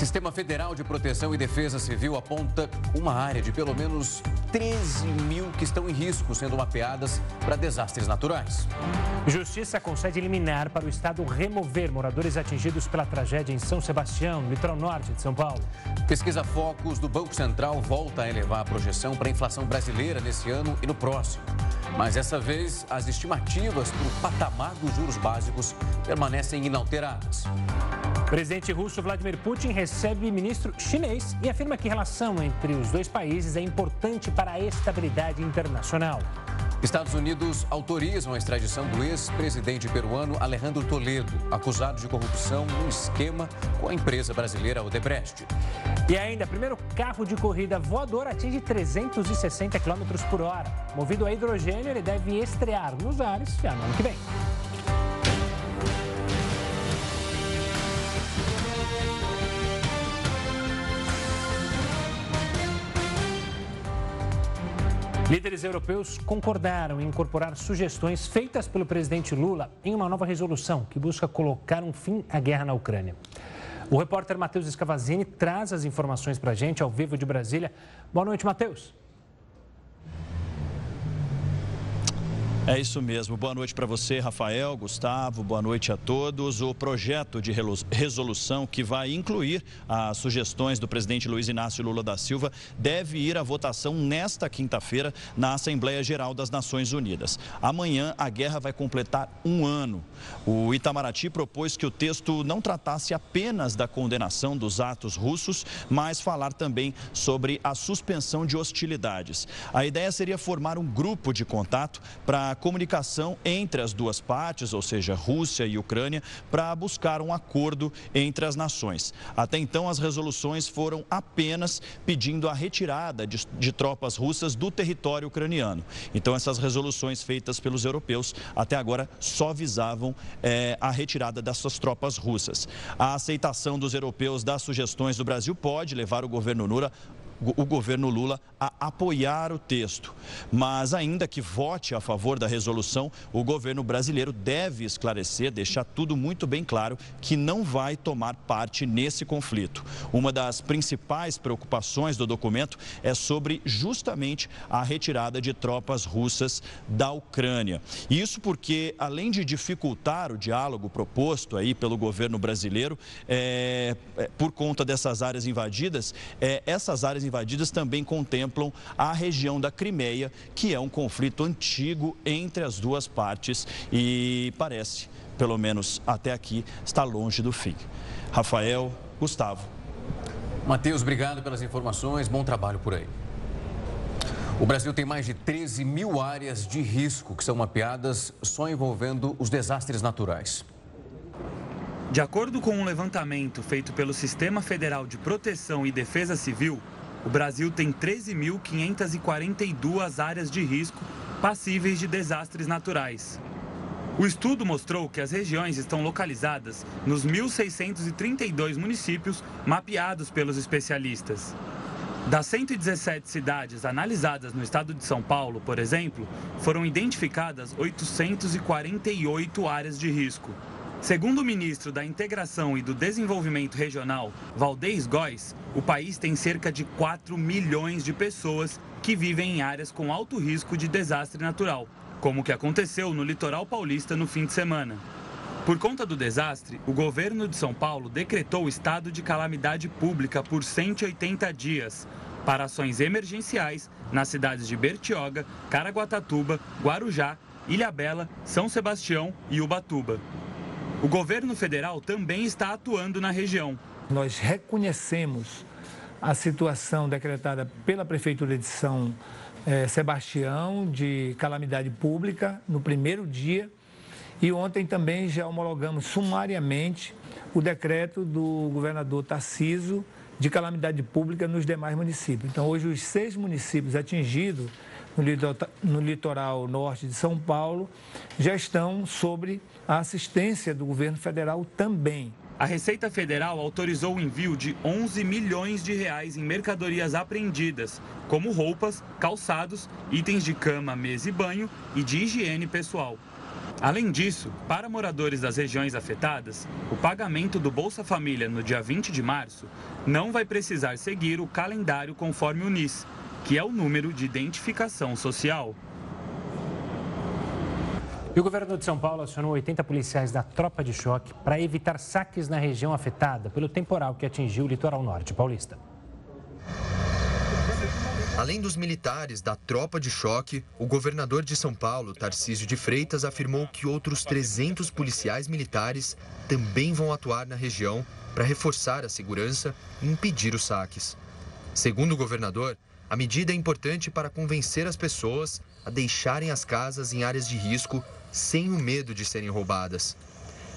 Sistema Federal de Proteção e Defesa Civil aponta uma área de pelo menos 13 mil que estão em risco sendo mapeadas para desastres naturais. Justiça concede liminar para o Estado remover moradores atingidos pela tragédia em São Sebastião, no litoral norte de São Paulo. Pesquisa Focus do Banco Central volta a elevar a projeção para a inflação brasileira nesse ano e no próximo. Mas dessa vez, as estimativas para o patamar dos juros básicos permanecem inalteradas. Presidente russo Vladimir Putin recebe ministro chinês e afirma que a relação entre os dois países é importante para a estabilidade internacional. Estados Unidos autorizam a extradição do ex-presidente peruano Alejandro Toledo, acusado de corrupção num esquema com a empresa brasileira Odebrecht. E ainda, primeiro carro de corrida voador atinge 360 km por hora. Movido a hidrogênio, ele deve estrear nos ares já no ano que vem. Líderes europeus concordaram em incorporar sugestões feitas pelo presidente Lula em uma nova resolução que busca colocar um fim à guerra na Ucrânia. O repórter Matheus Escavazini traz as informações para a gente ao vivo de Brasília. Boa noite, Matheus. É isso mesmo. Boa noite para você, Rafael, Gustavo. Boa noite a todos. O projeto de resolução que vai incluir as sugestões do presidente Luiz Inácio Lula da Silva deve ir à votação nesta quinta-feira na Assembleia Geral das Nações Unidas. Amanhã a guerra vai completar um ano. O Itamaraty propôs que o texto não tratasse apenas da condenação dos atos russos, mas falar também sobre a suspensão de hostilidades. A ideia seria formar um grupo de contato para comunicação entre as duas partes, ou seja, Rússia e Ucrânia, para buscar um acordo entre as nações. Até então, as resoluções foram apenas pedindo a retirada de, de tropas russas do território ucraniano. Então, essas resoluções feitas pelos europeus até agora só visavam é, a retirada dessas tropas russas. A aceitação dos europeus das sugestões do Brasil pode levar o governo Lula o governo Lula a apoiar o texto. Mas, ainda que vote a favor da resolução, o governo brasileiro deve esclarecer, deixar tudo muito bem claro, que não vai tomar parte nesse conflito. Uma das principais preocupações do documento é sobre justamente a retirada de tropas russas da Ucrânia. Isso porque, além de dificultar o diálogo proposto aí pelo governo brasileiro, é, por conta dessas áreas invadidas, é, essas áreas invadidas também contemplam a região da Crimeia, que é um conflito antigo entre as duas partes e parece, pelo menos até aqui, está longe do fim. Rafael, Gustavo. Matheus, obrigado pelas informações, bom trabalho por aí. O Brasil tem mais de 13 mil áreas de risco que são mapeadas só envolvendo os desastres naturais. De acordo com um levantamento feito pelo Sistema Federal de Proteção e Defesa Civil, o Brasil tem 13.542 áreas de risco passíveis de desastres naturais. O estudo mostrou que as regiões estão localizadas nos 1.632 municípios mapeados pelos especialistas. Das 117 cidades analisadas no estado de São Paulo, por exemplo, foram identificadas 848 áreas de risco. Segundo o ministro da Integração e do Desenvolvimento Regional, Valdez Góes, o país tem cerca de 4 milhões de pessoas que vivem em áreas com alto risco de desastre natural, como o que aconteceu no litoral paulista no fim de semana. Por conta do desastre, o governo de São Paulo decretou estado de calamidade pública por 180 dias para ações emergenciais nas cidades de Bertioga, Caraguatatuba, Guarujá, Ilhabela, São Sebastião e Ubatuba. O governo federal também está atuando na região. Nós reconhecemos a situação decretada pela Prefeitura de São eh, Sebastião de calamidade pública no primeiro dia e ontem também já homologamos sumariamente o decreto do governador Tarciso de calamidade pública nos demais municípios. Então, hoje, os seis municípios atingidos no litoral norte de São Paulo já estão sobre a assistência do governo federal também. A Receita Federal autorizou o envio de 11 milhões de reais em mercadorias apreendidas, como roupas, calçados, itens de cama, mesa e banho e de higiene pessoal. Além disso, para moradores das regiões afetadas, o pagamento do Bolsa Família no dia 20 de março não vai precisar seguir o calendário conforme o NIS, que é o número de identificação social. E o governo de São Paulo acionou 80 policiais da tropa de choque para evitar saques na região afetada pelo temporal que atingiu o litoral norte paulista. Além dos militares da tropa de choque, o governador de São Paulo, Tarcísio de Freitas, afirmou que outros 300 policiais militares também vão atuar na região para reforçar a segurança e impedir os saques. Segundo o governador, a medida é importante para convencer as pessoas a deixarem as casas em áreas de risco sem o medo de serem roubadas.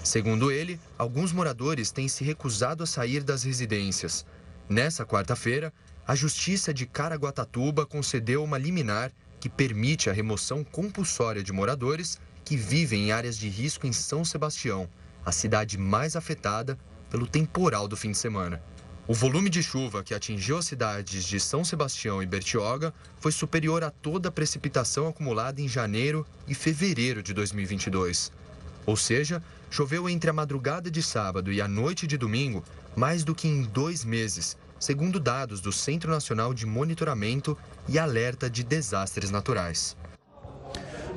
Segundo ele, alguns moradores têm se recusado a sair das residências. Nessa quarta-feira, a Justiça de Caraguatatuba concedeu uma liminar que permite a remoção compulsória de moradores que vivem em áreas de risco em São Sebastião, a cidade mais afetada pelo temporal do fim de semana. O volume de chuva que atingiu as cidades de São Sebastião e Bertioga foi superior a toda a precipitação acumulada em janeiro e fevereiro de 2022. Ou seja, choveu entre a madrugada de sábado e a noite de domingo mais do que em dois meses, segundo dados do Centro Nacional de Monitoramento e Alerta de Desastres Naturais.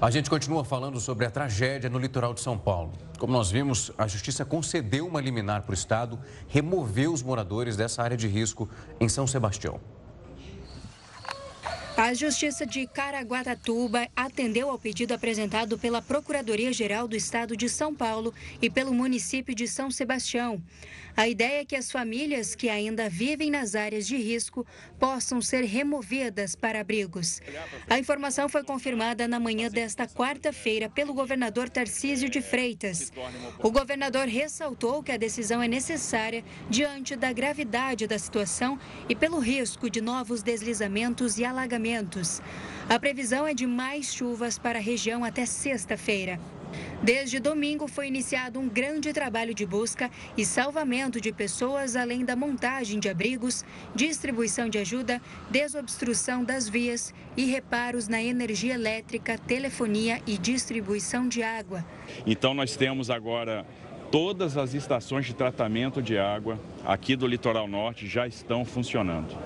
A gente continua falando sobre a tragédia no litoral de São Paulo. Como nós vimos, a Justiça concedeu uma liminar para o Estado, removeu os moradores dessa área de risco em São Sebastião. A Justiça de Caraguatatuba atendeu ao pedido apresentado pela Procuradoria-Geral do Estado de São Paulo e pelo município de São Sebastião. A ideia é que as famílias que ainda vivem nas áreas de risco possam ser removidas para abrigos. A informação foi confirmada na manhã desta quarta-feira pelo governador Tarcísio de Freitas. O governador ressaltou que a decisão é necessária diante da gravidade da situação e pelo risco de novos deslizamentos e alagamentos. A previsão é de mais chuvas para a região até sexta-feira. Desde domingo foi iniciado um grande trabalho de busca e salvamento de pessoas, além da montagem de abrigos, distribuição de ajuda, desobstrução das vias e reparos na energia elétrica, telefonia e distribuição de água. Então nós temos agora todas as estações de tratamento de água aqui do litoral norte já estão funcionando.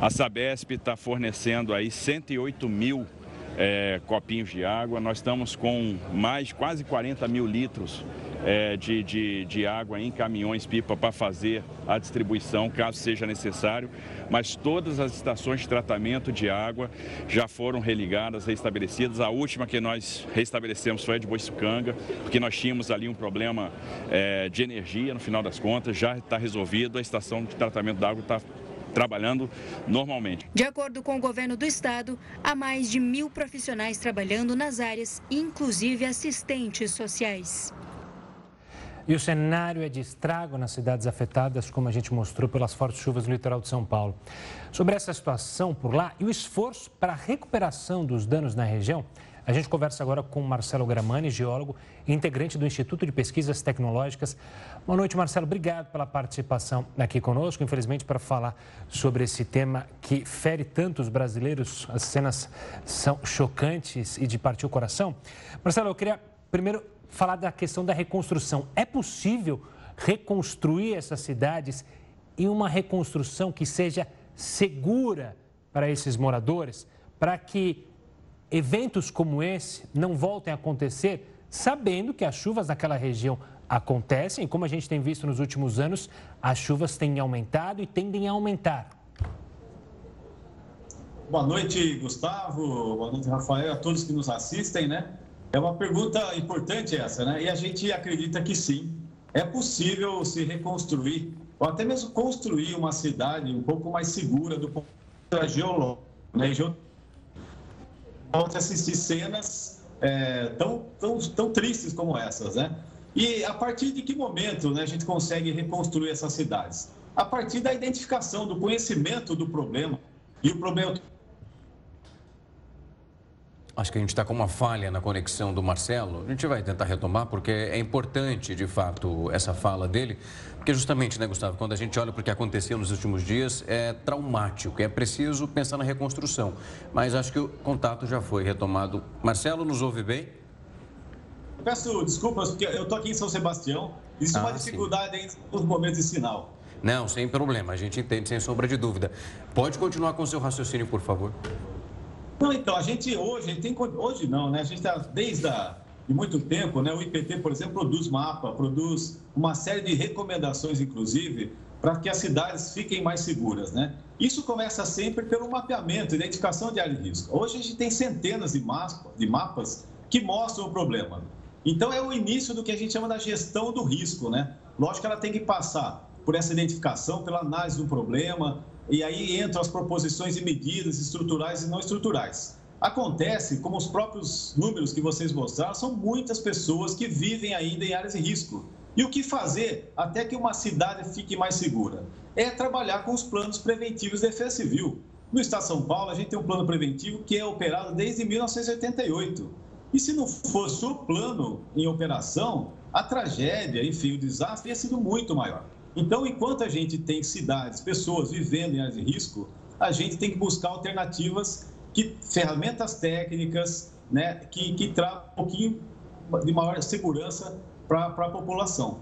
A Sabesp está fornecendo aí 108 mil é, copinhos de água. Nós estamos com mais quase 40 mil litros é, de, de, de, água em caminhões-pipa para fazer a distribuição, caso seja necessário. Mas todas as estações de tratamento de água já foram religadas, restabelecidas. A última que nós restabelecemos foi a de Boiçucanga, porque nós tínhamos ali um problema é, de energia, no final das contas, já está resolvido. A estação de tratamento da água está trabalhando normalmente. De acordo com o governo do estado, há mais de mil profissionais trabalhando nas áreas, inclusive assistentes sociais. E o cenário é de estrago nas cidades afetadas, como a gente mostrou pelas fortes chuvas no litoral de São Paulo. Sobre essa situação por lá e o esforço para a recuperação dos danos na região, a gente conversa agora com Marcelo Gramani, geólogo e integrante do Instituto de Pesquisas Tecnológicas. Boa noite, Marcelo. Obrigado pela participação aqui conosco. Infelizmente, para falar sobre esse tema que fere tantos brasileiros, as cenas são chocantes e de partir o coração. Marcelo, eu queria primeiro falar da questão da reconstrução. É possível reconstruir essas cidades e uma reconstrução que seja segura para esses moradores, para que eventos como esse não voltem a acontecer, sabendo que as chuvas naquela região acontecem, como a gente tem visto nos últimos anos, as chuvas têm aumentado e tendem a aumentar. Boa noite, Gustavo. Boa noite, Rafael, a todos que nos assistem, né? É uma pergunta importante essa, né? E a gente acredita que sim, é possível se reconstruir, ou até mesmo construir uma cidade um pouco mais segura do ponto de vista geológico, né? Pode assistir cenas é, tão, tão, tão tristes como essas, né? E a partir de que momento né, a gente consegue reconstruir essas cidades? A partir da identificação, do conhecimento do problema. E o problema Acho que a gente está com uma falha na conexão do Marcelo. A gente vai tentar retomar, porque é importante, de fato, essa fala dele. Porque justamente, né, Gustavo, quando a gente olha para o que aconteceu nos últimos dias, é traumático, é preciso pensar na reconstrução. Mas acho que o contato já foi retomado. Marcelo, nos ouve bem? peço desculpas, porque eu estou aqui em São Sebastião. Existe ah, uma dificuldade sim. nos momentos de sinal. Não, sem problema. A gente entende, sem sombra de dúvida. Pode continuar com o seu raciocínio, por favor. Não, então, a gente hoje, a gente tem, hoje não, né? A gente está desde de muito tempo, né? O IPT, por exemplo, produz mapa, produz uma série de recomendações, inclusive, para que as cidades fiquem mais seguras, né? Isso começa sempre pelo mapeamento, identificação de área de risco. Hoje a gente tem centenas de, de mapas que mostram o problema. Então é o início do que a gente chama da gestão do risco, né? Lógico que ela tem que passar por essa identificação, pela análise do problema, e aí entram as proposições e medidas estruturais e não estruturais. Acontece, como os próprios números que vocês mostraram, são muitas pessoas que vivem ainda em áreas de risco. E o que fazer até que uma cidade fique mais segura? É trabalhar com os planos preventivos de defesa civil. No Estado de São Paulo, a gente tem um plano preventivo que é operado desde 1988. E se não fosse o plano em operação, a tragédia, enfim, o desastre ia sido muito maior. Então, enquanto a gente tem cidades, pessoas vivendo em áreas de risco, a gente tem que buscar alternativas, que, ferramentas técnicas, né, que, que tragam um pouquinho de maior segurança para a população.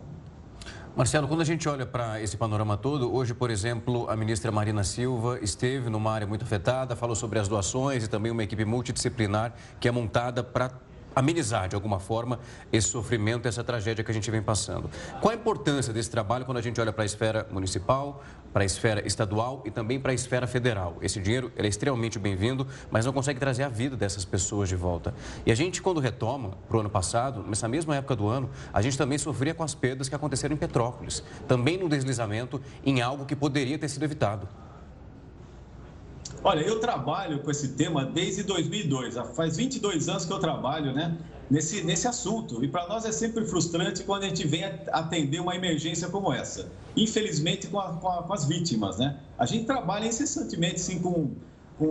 Marcelo, quando a gente olha para esse panorama todo, hoje, por exemplo, a ministra Marina Silva esteve numa área muito afetada, falou sobre as doações e também uma equipe multidisciplinar que é montada para amenizar de alguma forma esse sofrimento, essa tragédia que a gente vem passando. Qual a importância desse trabalho quando a gente olha para a esfera municipal, para a esfera estadual e também para a esfera federal? Esse dinheiro é extremamente bem-vindo, mas não consegue trazer a vida dessas pessoas de volta. E a gente, quando retoma para o ano passado, nessa mesma época do ano, a gente também sofria com as perdas que aconteceram em Petrópolis, também no deslizamento em algo que poderia ter sido evitado. Olha, eu trabalho com esse tema desde 2002. Faz 22 anos que eu trabalho né, nesse, nesse assunto. E para nós é sempre frustrante quando a gente vem atender uma emergência como essa. Infelizmente, com, a, com, a, com as vítimas. Né? A gente trabalha incessantemente sim, com,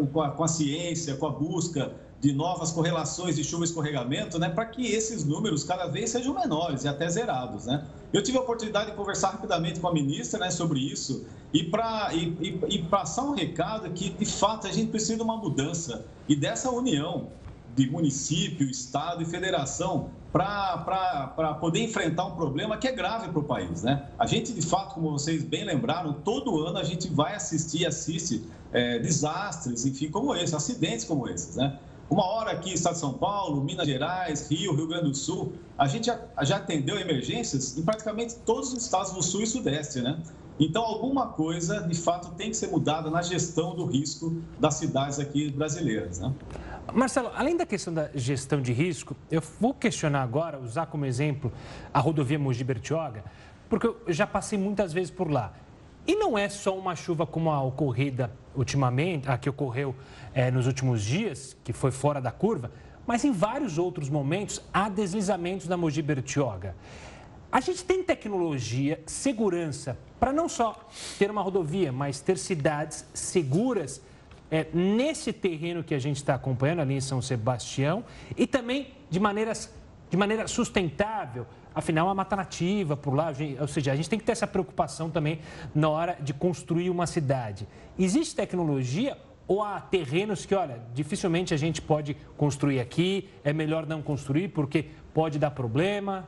com, a, com a ciência, com a busca de novas correlações de chuva e escorregamento, né, para que esses números cada vez sejam menores e até zerados, né? Eu tive a oportunidade de conversar rapidamente com a ministra, né, sobre isso e para e, e, e passar um recado que de fato a gente precisa de uma mudança e dessa união de município, estado e federação para poder enfrentar um problema que é grave para o país. Né? A gente, de fato, como vocês bem lembraram, todo ano a gente vai assistir assiste é, desastres, enfim, como esse, acidentes como esses. Né? Uma hora aqui, Estado de São Paulo, Minas Gerais, Rio, Rio Grande do Sul, a gente já, já atendeu emergências em praticamente todos os estados do Sul e Sudeste, né? Então, alguma coisa, de fato, tem que ser mudada na gestão do risco das cidades aqui brasileiras, né? Marcelo, além da questão da gestão de risco, eu vou questionar agora, usar como exemplo a rodovia Mogi Bertioga, porque eu já passei muitas vezes por lá. E não é só uma chuva como a ocorrida ultimamente, a que ocorreu é, nos últimos dias, que foi fora da curva, mas em vários outros momentos há deslizamentos na Mogi Bertioga. A gente tem tecnologia, segurança, para não só ter uma rodovia, mas ter cidades seguras é, nesse terreno que a gente está acompanhando ali em São Sebastião e também de, maneiras, de maneira sustentável. Afinal, é uma mata nativa por lá, ou seja, a gente tem que ter essa preocupação também na hora de construir uma cidade. Existe tecnologia ou há terrenos que, olha, dificilmente a gente pode construir aqui, é melhor não construir porque pode dar problema?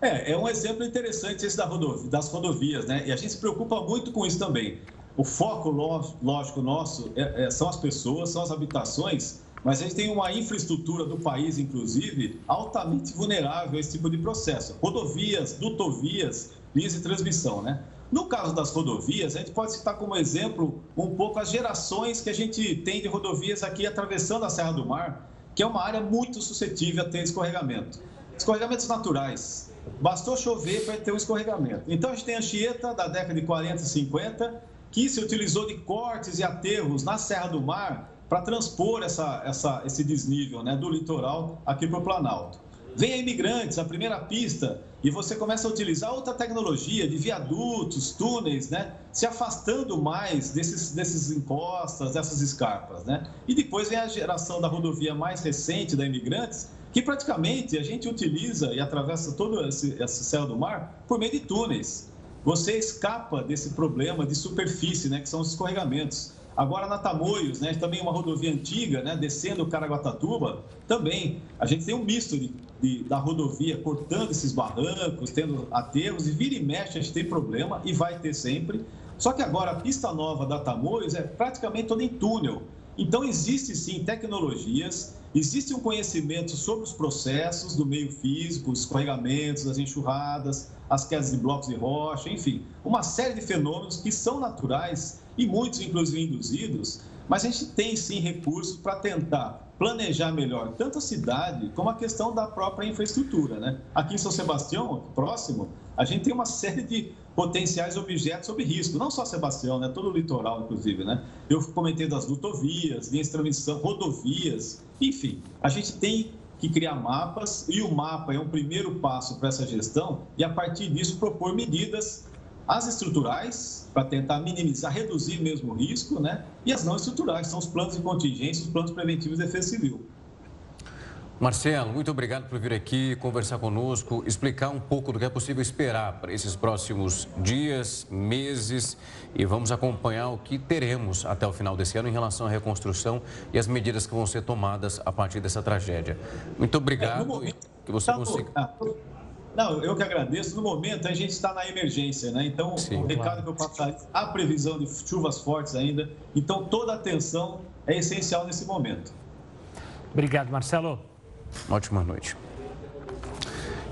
É, é um exemplo interessante esse da das rodovias, né? E a gente se preocupa muito com isso também. O foco, lógico, nosso é, é, são as pessoas, são as habitações, mas a gente tem uma infraestrutura do país, inclusive, altamente vulnerável a esse tipo de processo. Rodovias, dutovias, linhas de transmissão, né? No caso das rodovias, a gente pode citar como exemplo um pouco as gerações que a gente tem de rodovias aqui atravessando a Serra do Mar, que é uma área muito suscetível a ter escorregamento. Escorregamentos naturais. Bastou chover para ter um escorregamento. Então, a gente tem a Chieta da década de 40 e 50, que se utilizou de cortes e aterros na Serra do Mar para transpor essa, essa, esse desnível né, do litoral aqui para o Planalto. Vem a imigrantes, a primeira pista, e você começa a utilizar outra tecnologia de viadutos, túneis, né? Se afastando mais desses, desses encostas, dessas escarpas, né? E depois vem a geração da rodovia mais recente da Imigrantes, que praticamente a gente utiliza e atravessa todo esse, esse céu do mar por meio de túneis. Você escapa desse problema de superfície, né? Que são os escorregamentos. Agora, na Tamoios, né, também uma rodovia antiga, né, descendo o Caraguatatuba, também a gente tem um misto de, de, da rodovia cortando esses barrancos, tendo aterros, e vira e mexe, a gente tem problema, e vai ter sempre. Só que agora a pista nova da Tamoios é praticamente toda em túnel. Então, existe sim tecnologias, existe um conhecimento sobre os processos do meio físico, os escorregamentos, as enxurradas, as quedas de blocos de rocha, enfim, uma série de fenômenos que são naturais e muitos, inclusive, induzidos, mas a gente tem sim recursos para tentar planejar melhor tanto a cidade como a questão da própria infraestrutura. Né? Aqui em São Sebastião, próximo, a gente tem uma série de potenciais objetos sob risco, não só Sebastião, né? todo o litoral, inclusive. Né? Eu comentei das lutovias, linhas de transmissão, rodovias, enfim, a gente tem que criar mapas e o mapa é um primeiro passo para essa gestão e a partir disso propor medidas as estruturais para tentar minimizar, reduzir mesmo o risco, né? E as não estruturais, são os planos de contingência, os planos preventivos de defesa civil. Marcelo, muito obrigado por vir aqui conversar conosco, explicar um pouco do que é possível esperar para esses próximos dias, meses e vamos acompanhar o que teremos até o final desse ano em relação à reconstrução e as medidas que vão ser tomadas a partir dessa tragédia. Muito obrigado é, momento, que você tá consiga. Ah, não, eu que agradeço. No momento, a gente está na emergência, né? Então, Sim, o recado claro. que eu passar, a previsão de chuvas fortes ainda. Então, toda atenção é essencial nesse momento. Obrigado, Marcelo. Ótima noite.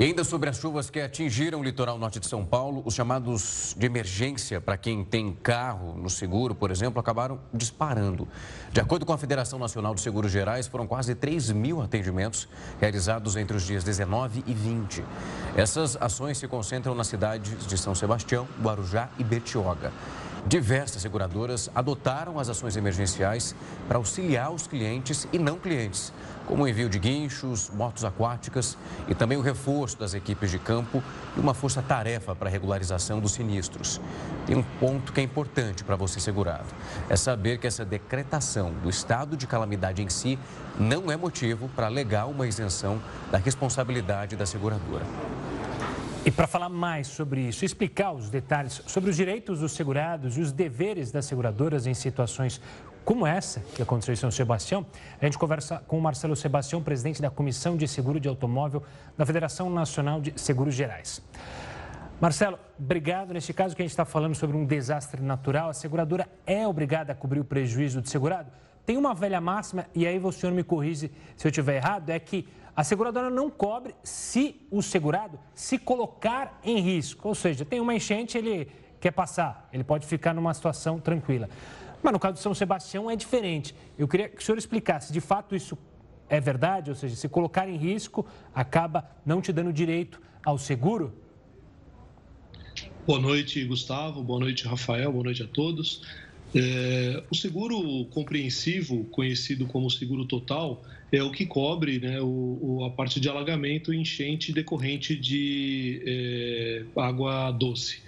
E ainda sobre as chuvas que atingiram o litoral norte de São Paulo, os chamados de emergência para quem tem carro no seguro, por exemplo, acabaram disparando. De acordo com a Federação Nacional de Seguros Gerais, foram quase 3 mil atendimentos realizados entre os dias 19 e 20. Essas ações se concentram nas cidades de São Sebastião, Guarujá e Betioga. Diversas seguradoras adotaram as ações emergenciais para auxiliar os clientes e não clientes como o envio de guinchos, motos aquáticas e também o reforço das equipes de campo e uma força-tarefa para a regularização dos sinistros. Tem um ponto que é importante para você segurado: é saber que essa decretação do estado de calamidade em si não é motivo para alegar uma isenção da responsabilidade da seguradora. E para falar mais sobre isso, explicar os detalhes sobre os direitos dos segurados e os deveres das seguradoras em situações como essa que aconteceu em São Sebastião, a gente conversa com o Marcelo Sebastião, presidente da Comissão de Seguro de Automóvel da Federação Nacional de Seguros Gerais. Marcelo, obrigado. Neste caso que a gente está falando sobre um desastre natural, a seguradora é obrigada a cobrir o prejuízo do segurado? Tem uma velha máxima, e aí o senhor me corrige se eu estiver errado, é que a seguradora não cobre se o segurado se colocar em risco. Ou seja, tem uma enchente, ele quer passar, ele pode ficar numa situação tranquila. Mas no caso de São Sebastião é diferente. Eu queria que o senhor explicasse, de fato isso é verdade? Ou seja, se colocar em risco, acaba não te dando direito ao seguro? Boa noite, Gustavo. Boa noite, Rafael. Boa noite a todos. É, o seguro compreensivo, conhecido como seguro total, é o que cobre né, o, o, a parte de alagamento e enchente decorrente de é, água doce.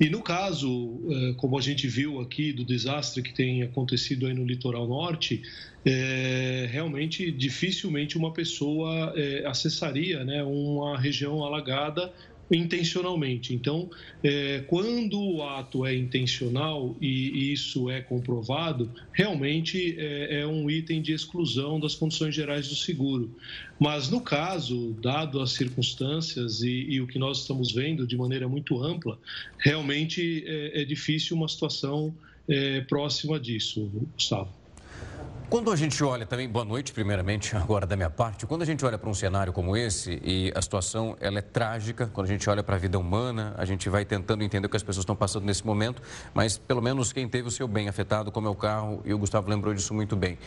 E no caso, é, como a gente viu aqui do desastre que tem acontecido aí no litoral norte, é, realmente dificilmente uma pessoa é, acessaria né, uma região alagada intencionalmente. Então, é, quando o ato é intencional e isso é comprovado, realmente é, é, um item de exclusão das condições gerais do seguro. Mas no caso, dado as circunstâncias e, e o que nós estamos vendo de maneira muito ampla, realmente é, é difícil uma situação é, próxima disso, Gustavo. Quando a gente olha também, boa noite primeiramente, agora da minha parte, quando a gente olha para um cenário como esse e a situação ela é trágica, quando a gente olha para a vida humana, a gente vai tentando entender o que as pessoas estão passando nesse momento, mas pelo menos quem teve o seu bem afetado, como é o carro, e o Gustavo lembrou disso muito bem.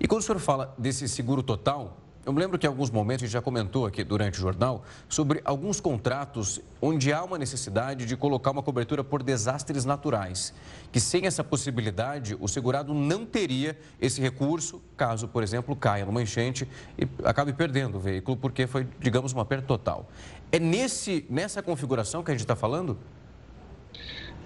E quando o senhor fala desse seguro total, eu me lembro que em alguns momentos a gente já comentou aqui durante o jornal sobre alguns contratos onde há uma necessidade de colocar uma cobertura por desastres naturais, que sem essa possibilidade o segurado não teria esse recurso caso, por exemplo, caia numa enchente e acabe perdendo o veículo porque foi, digamos, uma perda total. É nesse, nessa configuração que a gente está falando?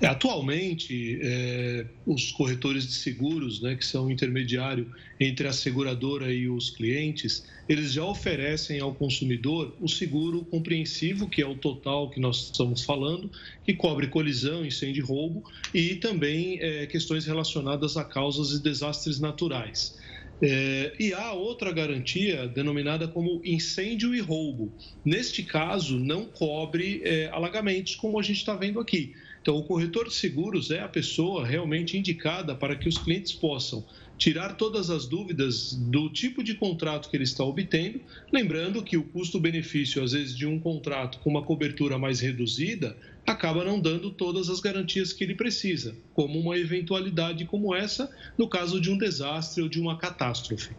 É, atualmente, é, os corretores de seguros, né, que são intermediário entre a seguradora e os clientes, eles já oferecem ao consumidor o seguro compreensivo, que é o total que nós estamos falando, que cobre colisão, incêndio e roubo, e também é, questões relacionadas a causas e desastres naturais. É, e há outra garantia denominada como incêndio e roubo. Neste caso, não cobre é, alagamentos, como a gente está vendo aqui. Então, o corretor de seguros é a pessoa realmente indicada para que os clientes possam tirar todas as dúvidas do tipo de contrato que ele está obtendo, lembrando que o custo-benefício, às vezes, de um contrato com uma cobertura mais reduzida, acaba não dando todas as garantias que ele precisa, como uma eventualidade como essa, no caso de um desastre ou de uma catástrofe.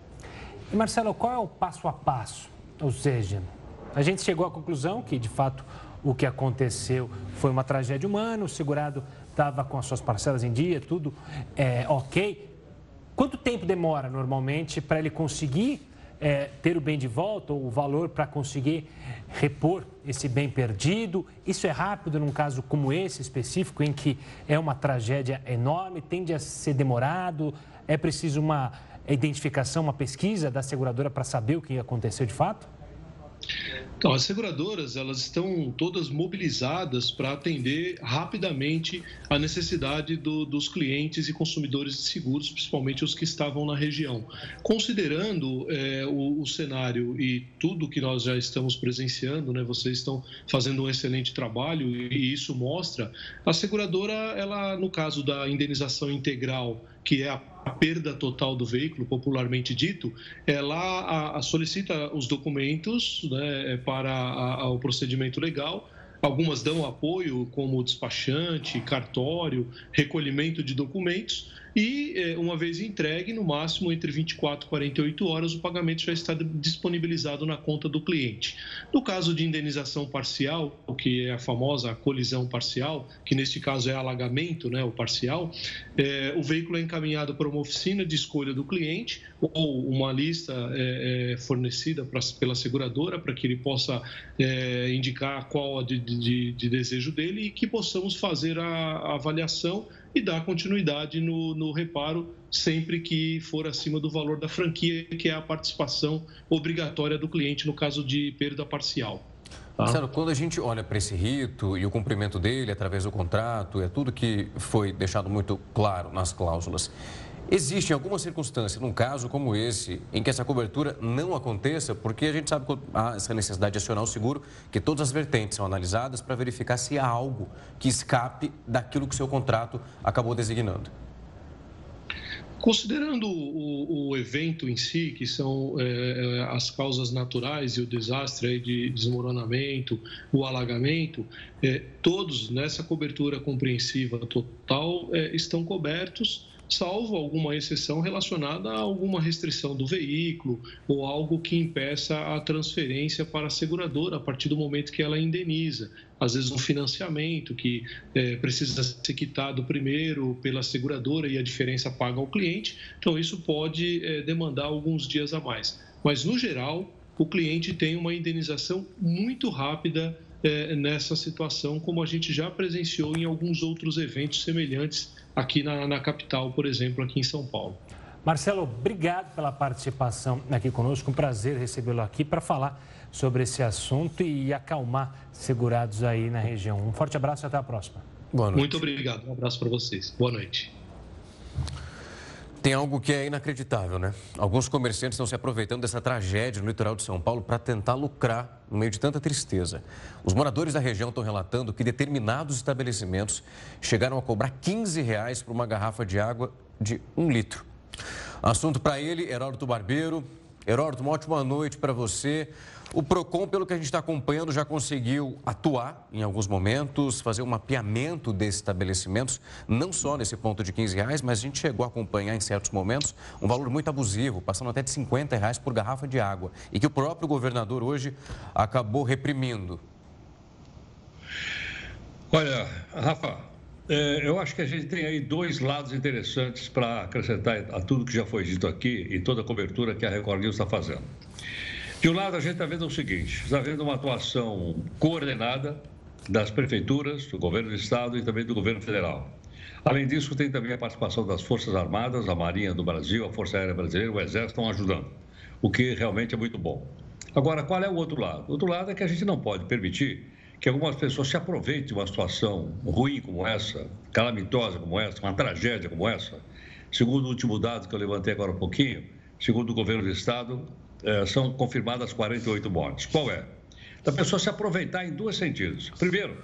E Marcelo, qual é o passo a passo? Ou seja, a gente chegou à conclusão que, de fato, o que aconteceu foi uma tragédia humana, o segurado estava com as suas parcelas em dia, tudo é, ok. Quanto tempo demora normalmente para ele conseguir é, ter o bem de volta ou o valor para conseguir repor esse bem perdido? Isso é rápido num caso como esse específico, em que é uma tragédia enorme, tende a ser demorado, é preciso uma identificação, uma pesquisa da seguradora para saber o que aconteceu de fato? Então, as seguradoras elas estão todas mobilizadas para atender rapidamente a necessidade do, dos clientes e consumidores de seguros, principalmente os que estavam na região. Considerando é, o, o, cenário e tudo que nós já estamos presenciando, né, vocês estão fazendo um excelente trabalho e, isso mostra, a seguradora, ela no caso da indenização integral que é a perda total do veículo, popularmente dito, ela a, a solicita os documentos né, para a, o procedimento legal. Algumas dão apoio, como despachante, cartório, recolhimento de documentos, e, é, uma vez entregue, no máximo entre 24 e 48 horas, o pagamento já está disponibilizado na conta do cliente. No caso de indenização parcial, o que é a famosa colisão parcial, que neste caso é alagamento, né, o parcial, é, o veículo é encaminhado para uma oficina de escolha do cliente ou uma lista é, é, fornecida pra, pela seguradora para que ele possa indicar qual a de, de, de, desejo dele e que possamos fazer a, a avaliação e dar continuidade no, no reparo sempre que for acima do valor da franquia, que é a participação obrigatória do cliente no caso de perda parcial. Tá? Marcelo, quando a gente olha para esse rito e o cumprimento dele através do contrato, é tudo que foi deixado muito claro nas cláusulas. Existe alguma circunstância, num caso como esse, em que essa cobertura não aconteça, porque a gente sabe que há essa necessidade de acionar o seguro, que todas as vertentes são analisadas para verificar se há algo que escape daquilo que o seu contrato acabou designando. Considerando o, o, evento em si, que são é, as causas naturais e o desastre de desmoronamento, o alagamento, é, todos nessa cobertura compreensiva total é, estão cobertos salvo alguma exceção relacionada a alguma restrição do veículo ou algo que impeça a transferência para a seguradora a partir do momento que ela indeniza. Às vezes, um financiamento que é, precisa ser quitado primeiro pela seguradora e a diferença paga ao cliente. Então, isso pode é, demandar alguns dias a mais. Mas, no geral, o cliente tem uma indenização muito rápida é, nessa situação, como a gente já presenciou em alguns outros eventos semelhantes aqui na, na capital, por exemplo, aqui em São Paulo. Marcelo, obrigado pela participação aqui conosco. Um prazer recebê-lo aqui para falar sobre esse assunto e acalmar segurados aí na região. Um forte abraço e até a próxima. Boa noite. Muito obrigado. Um abraço para vocês. Boa noite. Tem algo que é inacreditável, né? Alguns comerciantes estão se aproveitando dessa tragédia no litoral de São Paulo para tentar lucrar no meio de tanta tristeza. Os moradores da região estão relatando que determinados estabelecimentos chegaram a cobrar 15 reais por uma garrafa de água de um litro. Assunto para ele, Heródoto Barbeiro. Heródoto, uma ótima noite para você. O PROCON, pelo que a gente está acompanhando, já conseguiu atuar em alguns momentos, fazer um mapeamento desses estabelecimentos, não só nesse ponto de 15 reais, mas a gente chegou a acompanhar em certos momentos um valor muito abusivo, passando até de 50 reais por garrafa de água, e que o próprio governador hoje acabou reprimindo. Olha, Rafa, é, eu acho que a gente tem aí dois lados interessantes para acrescentar a tudo que já foi dito aqui e toda a cobertura que a Record News está fazendo. De um lado, a gente está vendo o seguinte: está vendo uma atuação coordenada das prefeituras, do governo do estado e também do governo federal. Além disso, tem também a participação das Forças Armadas, a Marinha do Brasil, a Força Aérea Brasileira, o Exército estão ajudando, o que realmente é muito bom. Agora, qual é o outro lado? O outro lado é que a gente não pode permitir que algumas pessoas se aproveitem de uma situação ruim como essa, calamitosa como essa, uma tragédia como essa. Segundo o último dado que eu levantei agora um pouquinho, segundo o governo do estado, eh, são confirmadas 48 mortes. Qual é? Da pessoa se aproveitar em dois sentidos. Primeiro,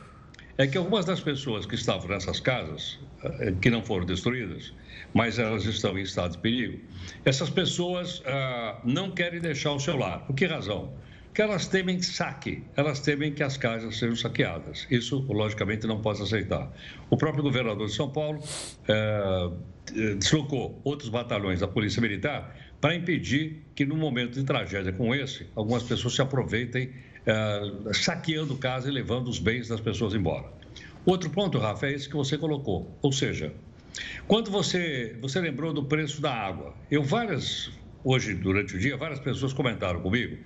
é que algumas das pessoas que estavam nessas casas, eh, que não foram destruídas, mas elas estão em estado de perigo, essas pessoas ah, não querem deixar o seu lar. Por que razão? que elas temem saque, elas temem que as casas sejam saqueadas. Isso, logicamente, não pode aceitar. O próprio governador de São Paulo é, deslocou outros batalhões da Polícia Militar para impedir que, num momento de tragédia como esse, algumas pessoas se aproveitem é, saqueando casa e levando os bens das pessoas embora. Outro ponto, Rafa, é esse que você colocou. Ou seja, quando você, você lembrou do preço da água, eu várias, hoje durante o dia, várias pessoas comentaram comigo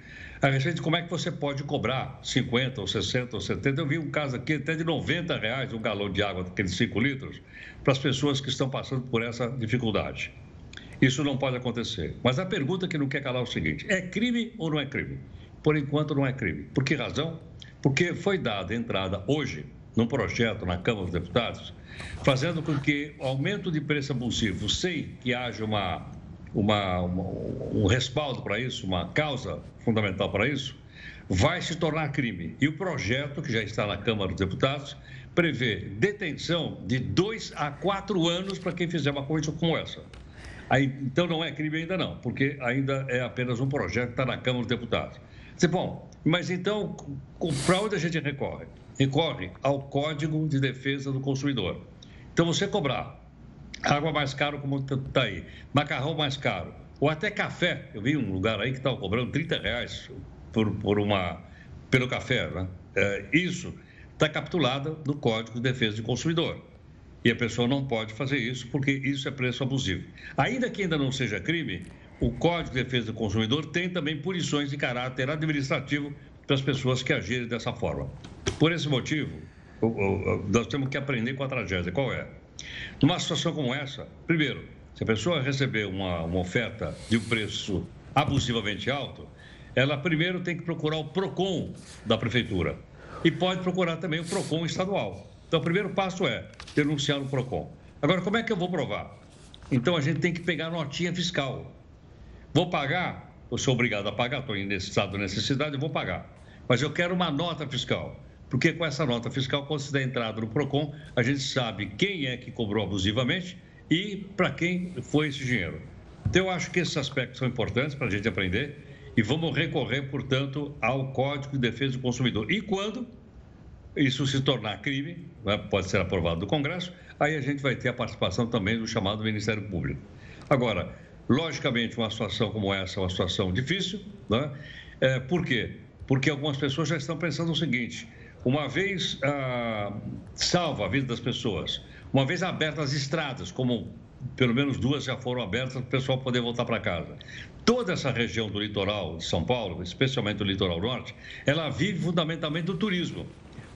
a respeito de como é que você pode cobrar 50 ou 60 ou 70. Eu vi um caso aqui até de 90 reais um galão de água, aqueles 5 litros, para as pessoas que estão passando por essa dificuldade. Isso não pode acontecer. Mas a pergunta que não quer calar é o seguinte: é crime ou não é crime? Por enquanto não é crime. Por que razão? Porque foi dada entrada hoje num projeto na Câmara dos Deputados, fazendo com que o aumento de preço abusivo, sem que haja uma uma, uma, um respaldo para isso, uma causa fundamental para isso, vai se tornar crime. E o projeto, que já está na Câmara dos Deputados, prevê detenção de dois a quatro anos para quem fizer uma coisa como essa. Aí, então não é crime ainda não, porque ainda é apenas um projeto que está na Câmara dos Deputados. Você, bom, mas então, para onde a gente recorre? Recorre ao Código de Defesa do Consumidor. Então, você cobrar água mais caro, como está aí, macarrão mais caro, ou até café. Eu vi um lugar aí que estava cobrando 30 reais por, por uma, pelo café. Né? É, isso está capitulado no Código de Defesa do Consumidor. E a pessoa não pode fazer isso porque isso é preço abusivo. Ainda que ainda não seja crime, o Código de Defesa do Consumidor tem também punições de caráter administrativo para as pessoas que agirem dessa forma. Por esse motivo, nós temos que aprender com a tragédia. Qual é? Numa situação como essa, primeiro, se a pessoa receber uma, uma oferta de um preço abusivamente alto, ela primeiro tem que procurar o PROCON da prefeitura e pode procurar também o PROCON estadual. Então, o primeiro passo é denunciar no PROCON. Agora, como é que eu vou provar? Então, a gente tem que pegar notinha fiscal. Vou pagar, eu sou obrigado a pagar, estou em estado de necessidade, vou pagar. Mas eu quero uma nota fiscal porque com essa nota fiscal, quando se der entrada no PROCON, a gente sabe quem é que cobrou abusivamente e para quem foi esse dinheiro. Então, eu acho que esses aspectos são importantes para a gente aprender e vamos recorrer, portanto, ao Código de Defesa do Consumidor. E quando isso se tornar crime, né, pode ser aprovado do Congresso, aí a gente vai ter a participação também do chamado Ministério Público. Agora, logicamente, uma situação como essa é uma situação difícil, né? É, por quê? Porque algumas pessoas já estão pensando o seguinte: uma vez ah, salva a vida das pessoas, uma vez abertas as estradas, como pelo menos duas já foram abertas para o pessoal poder voltar para casa. Toda essa região do litoral de São Paulo, especialmente o litoral norte, ela vive fundamentalmente do turismo.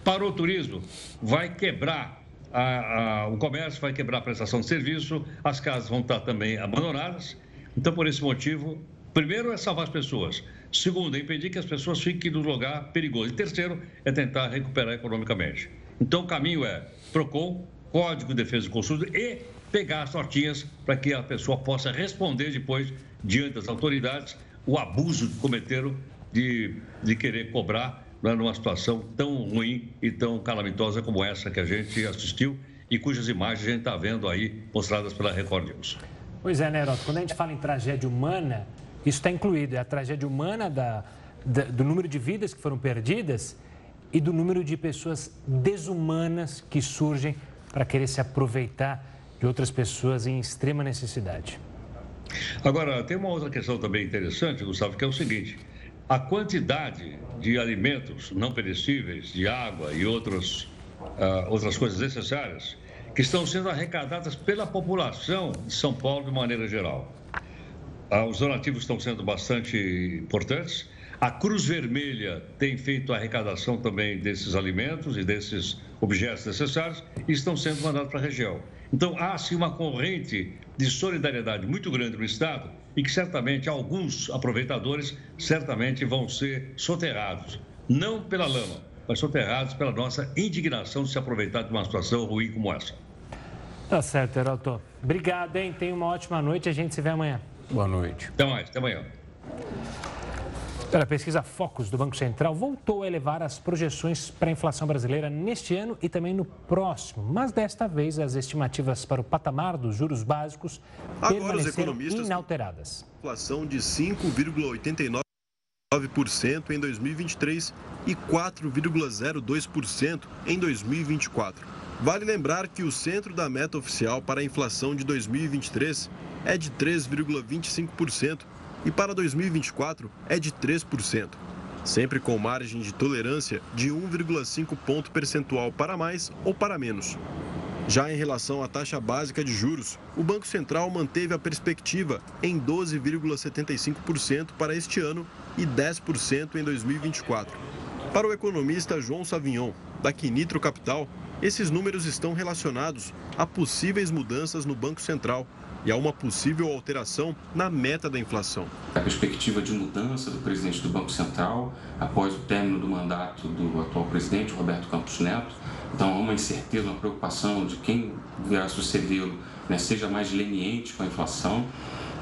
Para o turismo, vai quebrar a, a, o comércio, vai quebrar a prestação de serviço, as casas vão estar também abandonadas. Então, por esse motivo, primeiro é salvar as pessoas. Segundo, é impedir que as pessoas fiquem no lugar perigoso. E terceiro, é tentar recuperar economicamente. Então, o caminho é PROCON, Código de Defesa do Consumidor e pegar as notinhas para que a pessoa possa responder depois, diante das autoridades, o abuso que cometeram de, de querer cobrar né, numa situação tão ruim e tão calamitosa como essa que a gente assistiu e cujas imagens a gente está vendo aí mostradas pela Record News. Pois é, Neroto, quando a gente fala em tragédia humana, isso está incluído, é a tragédia humana da, da, do número de vidas que foram perdidas e do número de pessoas desumanas que surgem para querer se aproveitar de outras pessoas em extrema necessidade. Agora, tem uma outra questão também interessante, Gustavo, que é o seguinte: a quantidade de alimentos não perecíveis, de água e outros, uh, outras coisas necessárias que estão sendo arrecadadas pela população de São Paulo de maneira geral. Ah, os donativos estão sendo bastante importantes. A Cruz Vermelha tem feito a arrecadação também desses alimentos e desses objetos necessários e estão sendo mandados para a região. Então, há sim uma corrente de solidariedade muito grande no Estado e que certamente alguns aproveitadores certamente vão ser soterrados, não pela lama, mas soterrados pela nossa indignação de se aproveitar de uma situação ruim como essa. Tá certo, Heroto. Obrigado, hein? Tenha uma ótima noite. A gente se vê amanhã. Boa noite. Até mais, até amanhã. A pesquisa Focus do Banco Central voltou a elevar as projeções para a inflação brasileira neste ano e também no próximo. Mas desta vez as estimativas para o patamar dos juros básicos Agora, permaneceram inalteradas. Inflação de 5,89% em 2023 e 4,02% em 2024. Vale lembrar que o centro da meta oficial para a inflação de 2023 é de 3,25% e para 2024 é de 3%, sempre com margem de tolerância de 1,5 ponto percentual para mais ou para menos. Já em relação à taxa básica de juros, o Banco Central manteve a perspectiva em 12,75% para este ano e 10% em 2024. Para o economista João Savignon, da Quinitro Capital, esses números estão relacionados a possíveis mudanças no Banco Central e a uma possível alteração na meta da inflação. A perspectiva de mudança do presidente do Banco Central após o término do mandato do atual presidente, Roberto Campos Neto. Então, há uma incerteza, uma preocupação de quem virá sucedê-lo né, seja mais leniente com a inflação.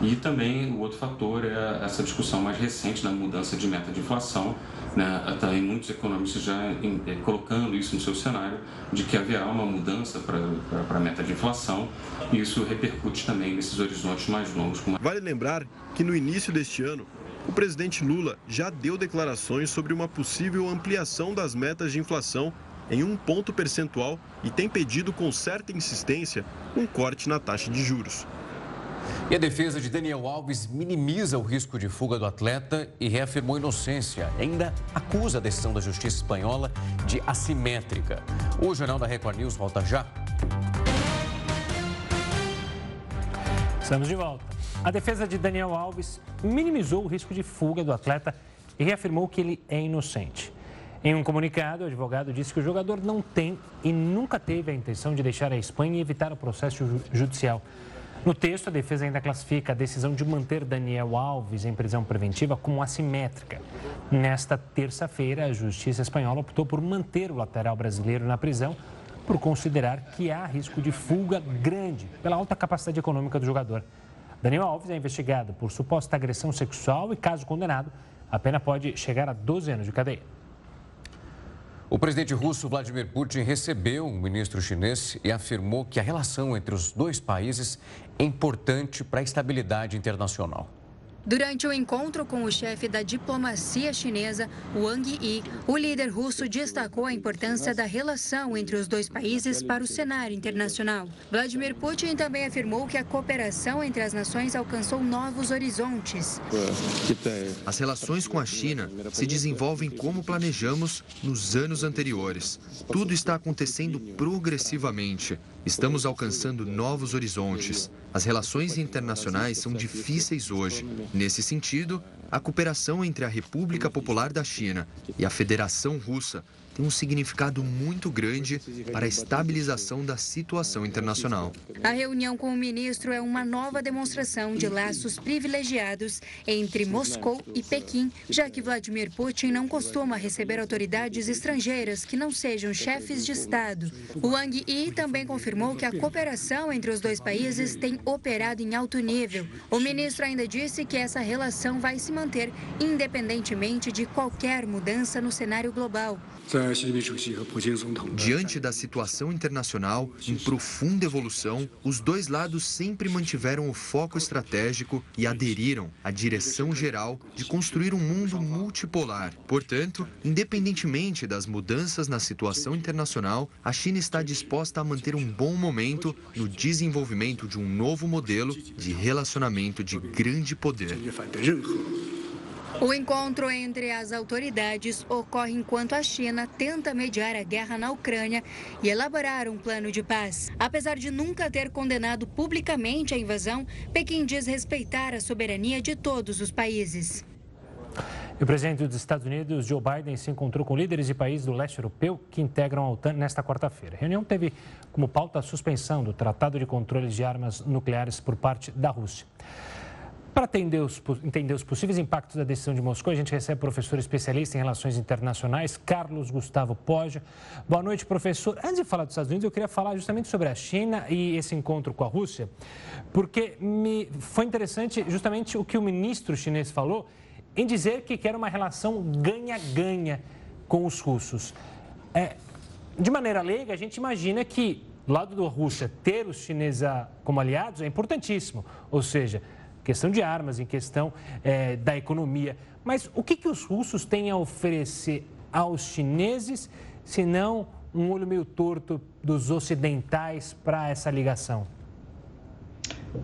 E também o outro fator é essa discussão mais recente da mudança de meta de inflação, né, também muitos economistas já em, eh, colocando isso no seu cenário, de que haverá uma mudança para a meta de inflação, e isso repercute também nesses horizontes mais longos. Vale lembrar que no início deste ano, o presidente Lula já deu declarações sobre uma possível ampliação das metas de inflação em um ponto percentual e tem pedido com certa insistência um corte na taxa de juros. E a defesa de Daniel Alves minimiza o risco de fuga do atleta e reafirmou inocência. Ainda acusa a decisão da justiça espanhola de assimétrica. O Jornal da Record News volta já. Estamos de volta. A defesa de Daniel Alves minimizou o risco de fuga do atleta e reafirmou que ele é inocente. Em um comunicado, o advogado disse que o jogador não tem e nunca teve a intenção de deixar a Espanha e evitar o processo judicial. No texto, a defesa ainda classifica a decisão de manter Daniel Alves em prisão preventiva como assimétrica. Nesta terça-feira, a Justiça Espanhola optou por manter o lateral brasileiro na prisão por considerar que há risco de fuga grande pela alta capacidade econômica do jogador. Daniel Alves é investigado por suposta agressão sexual e, caso condenado, a pena pode chegar a 12 anos de cadeia. O presidente russo Vladimir Putin recebeu um ministro chinês e afirmou que a relação entre os dois países é importante para a estabilidade internacional. Durante o encontro com o chefe da diplomacia chinesa, Wang Yi, o líder russo destacou a importância da relação entre os dois países para o cenário internacional. Vladimir Putin também afirmou que a cooperação entre as nações alcançou novos horizontes. As relações com a China se desenvolvem como planejamos nos anos anteriores. Tudo está acontecendo progressivamente. Estamos alcançando novos horizontes. As relações internacionais são difíceis hoje. Nesse sentido, a cooperação entre a República Popular da China e a Federação Russa tem um significado muito grande para a estabilização da situação internacional. A reunião com o ministro é uma nova demonstração de laços privilegiados entre Moscou e Pequim, já que Vladimir Putin não costuma receber autoridades estrangeiras que não sejam chefes de Estado. O Wang Yi também confirmou que a cooperação entre os dois países tem operado em alto nível. O ministro ainda disse que essa relação vai se manter independentemente de qualquer mudança no cenário global. Diante da situação internacional em profunda evolução, os dois lados sempre mantiveram o foco estratégico e aderiram à direção geral de construir um mundo multipolar. Portanto, independentemente das mudanças na situação internacional, a China está disposta a manter um bom momento no desenvolvimento de um novo modelo de relacionamento de grande poder. O encontro entre as autoridades ocorre enquanto a China tenta mediar a guerra na Ucrânia e elaborar um plano de paz. Apesar de nunca ter condenado publicamente a invasão, Pequim diz respeitar a soberania de todos os países. O presidente dos Estados Unidos, Joe Biden, se encontrou com líderes de países do leste europeu que integram a OTAN nesta quarta-feira. A reunião teve como pauta a suspensão do Tratado de Controle de Armas Nucleares por parte da Rússia. Para entender os, possíveis impactos da decisão de Moscou, a gente recebe o professor especialista em relações internacionais, Carlos Gustavo Poja. Boa noite, professor. Antes de falar dos Estados Unidos, eu queria falar justamente sobre a China e esse encontro com a Rússia, porque me foi interessante justamente o que o ministro chinês falou em dizer que quer uma relação ganha-ganha com os russos. É, de maneira leiga, a gente imagina que, lado da Rússia, ter os chineses como aliados é importantíssimo. Ou seja, questão de armas, em questão é, da economia. Mas o que, que os russos têm a oferecer aos chineses, se não um olho meio torto dos ocidentais para essa ligação?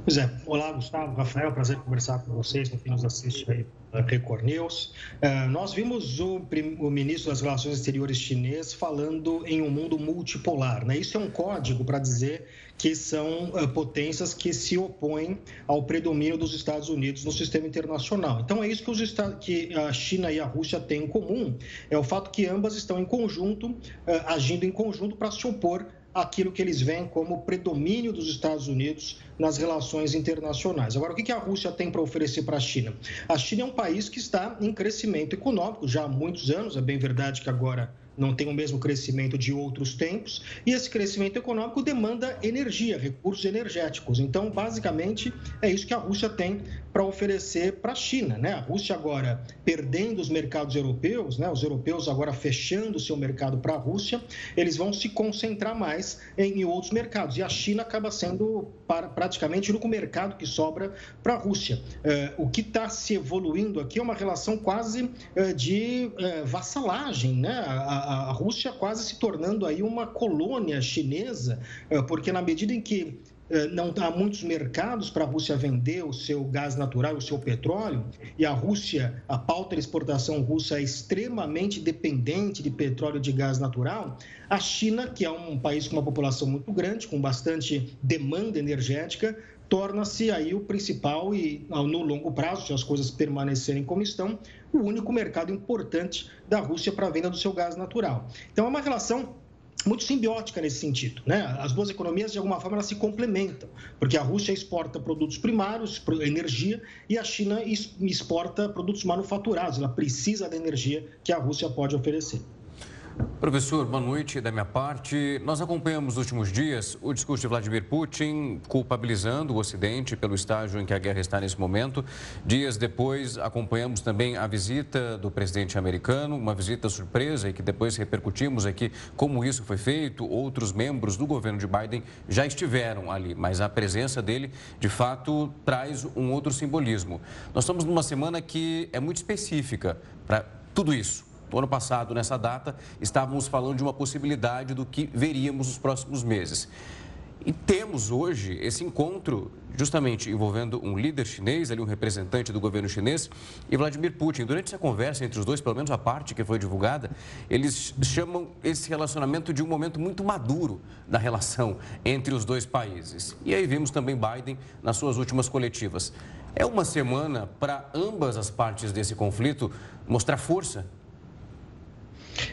Pois é. Olá, Gustavo, Rafael, prazer conversar com vocês, com quem nos assiste aí Record News. Uh, nós vimos o, o, ministro das Relações Exteriores chinês falando em um mundo multipolar. Né? Isso é um código para dizer que são uh, potências que se opõem ao predomínio dos Estados Unidos no sistema internacional. Então, é isso que, os, que a China e a Rússia têm em comum: é o fato que ambas estão em conjunto, uh, agindo em conjunto para se opor aquilo que eles veem como predomínio dos Estados Unidos nas relações internacionais. Agora, o que a Rússia tem para oferecer para a China? A China é um país que está em crescimento econômico já há muitos anos, é bem verdade que agora não tem o mesmo crescimento de outros tempos, e esse crescimento econômico demanda energia, recursos energéticos. Então, basicamente, é isso que a Rússia tem para oferecer para a China. Né? A Rússia agora perdendo os mercados europeus, né? os europeus agora fechando o seu mercado para a Rússia, eles vão se concentrar mais em outros mercados. E a China acaba sendo para, praticamente o único mercado que sobra para a Rússia. É, o que está se evoluindo aqui é uma relação quase é, de é, vassalagem. Né? A, a, Rússia quase se tornando aí uma colônia chinesa, é, porque na medida em que não há muitos mercados para a Rússia vender o seu gás natural, o seu petróleo, e a Rússia, a pauta de exportação russa é extremamente dependente de petróleo e de gás natural, a China, que é um país com uma população muito grande, com bastante demanda energética, torna-se aí o principal e, no longo prazo, se as coisas permanecerem como estão, o único mercado importante da Rússia para a venda do seu gás natural. Então, é uma relação muito simbiótica nesse sentido. Né? As duas economias, de alguma forma, elas se complementam, porque a Rússia exporta produtos primários, energia, e a China exporta produtos manufaturados. Ela precisa da energia que a Rússia pode oferecer. Professor, boa noite da minha parte. Nós acompanhamos nos últimos dias o discurso de Vladimir Putin culpabilizando o Ocidente pelo estágio em que a guerra está nesse momento. Dias depois, acompanhamos também a visita do presidente americano, uma visita surpresa e que depois repercutimos aqui como isso foi feito. Outros membros do governo de Biden já estiveram ali, mas a presença dele, de fato, traz um outro simbolismo. Nós estamos numa semana que é muito específica para tudo isso no ano passado, nessa data, estávamos falando de uma possibilidade do que veríamos nos próximos meses. E temos hoje esse encontro justamente envolvendo um líder chinês, ali um representante do governo chinês, e Vladimir Putin. Durante essa conversa entre os dois, pelo menos a parte que foi divulgada, eles chamam esse relacionamento de um momento muito maduro da relação entre os dois países. E aí vimos também Biden nas suas últimas coletivas. É uma semana para ambas as partes desse conflito mostrar força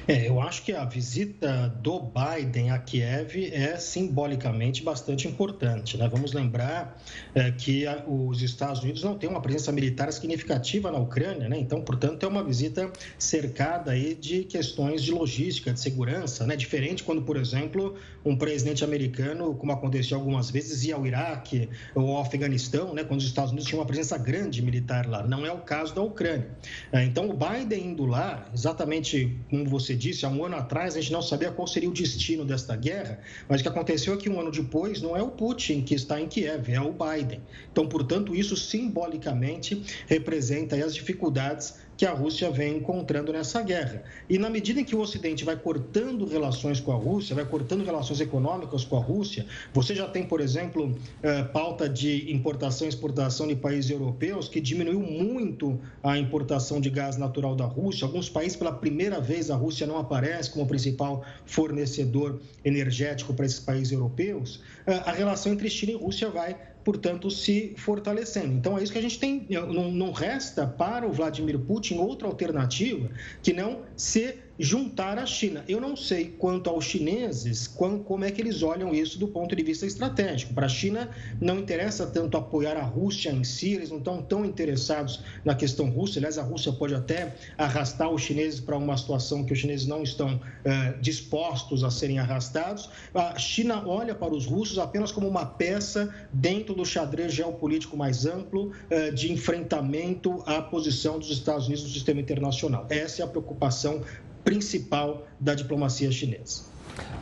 é, eu acho que a visita do Biden a Kiev é simbolicamente bastante importante. Né? Vamos lembrar é, que a, os Estados Unidos não têm uma presença militar significativa na Ucrânia, né? então, portanto, é uma visita cercada aí de questões de logística, de segurança, né? diferente quando, por exemplo, um presidente americano, como aconteceu algumas vezes, ia ao Iraque ou ao Afeganistão, né? quando os Estados Unidos tinham uma presença grande militar lá. Não é o caso da Ucrânia. É, então, o Biden indo lá, exatamente como você disse, há um ano atrás a gente não sabia qual seria o destino desta guerra, mas o que aconteceu é que um ano depois não é o Putin que está em Kiev, é o Biden. Então, portanto, isso simbolicamente representa as dificuldades que a Rússia vem encontrando nessa guerra. E na medida em que o Ocidente vai cortando relações com a Rússia, vai cortando relações econômicas com a Rússia, você já tem, por exemplo, eh, pauta de importação e exportação de países europeus que diminuiu muito a importação de gás natural da Rússia. Alguns países, pela primeira vez, a Rússia não aparece como principal fornecedor energético para esses países europeus. Eh, a relação entre China e Rússia vai portanto, se fortalecendo. Então, é isso que a gente tem. Não, não resta para o Vladimir Putin outra alternativa que não ser juntar a China. Eu não sei quanto aos chineses, como é que eles olham isso do ponto de vista estratégico. Para a China, não interessa tanto apoiar a Rússia em si, eles não estão tão interessados na questão russa. Aliás, a Rússia pode até arrastar os chineses para uma situação que os chineses não estão eh, dispostos a serem arrastados. A China olha para os russos apenas como uma peça dentro do xadrez geopolítico mais amplo eh, de enfrentamento à posição dos Estados Unidos no sistema internacional. Essa é a preocupação principal da diplomacia chinesa.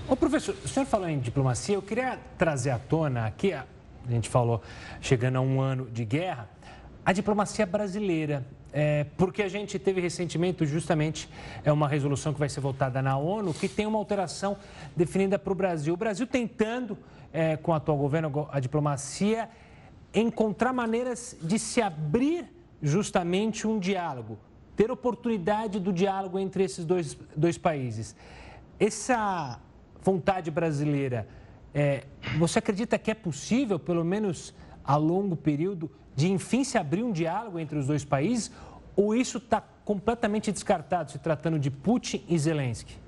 Ô, professor, o senhor falou em diplomacia, eu queria trazer à tona aqui, a gente falou chegando a um ano de guerra, a diplomacia brasileira. É, porque a gente teve recentemente justamente é uma resolução que vai ser votada na ONU que tem uma alteração definida para o Brasil. O Brasil tentando, é, com o atual governo, a diplomacia, encontrar maneiras de se abrir justamente um diálogo ter oportunidade do diálogo entre esses dois, dois países. Essa vontade brasileira, é, você acredita que é possível, pelo menos a longo período, de enfim se abrir um diálogo entre os dois países? Ou isso está completamente descartado, se tratando de Putin e Zelensky?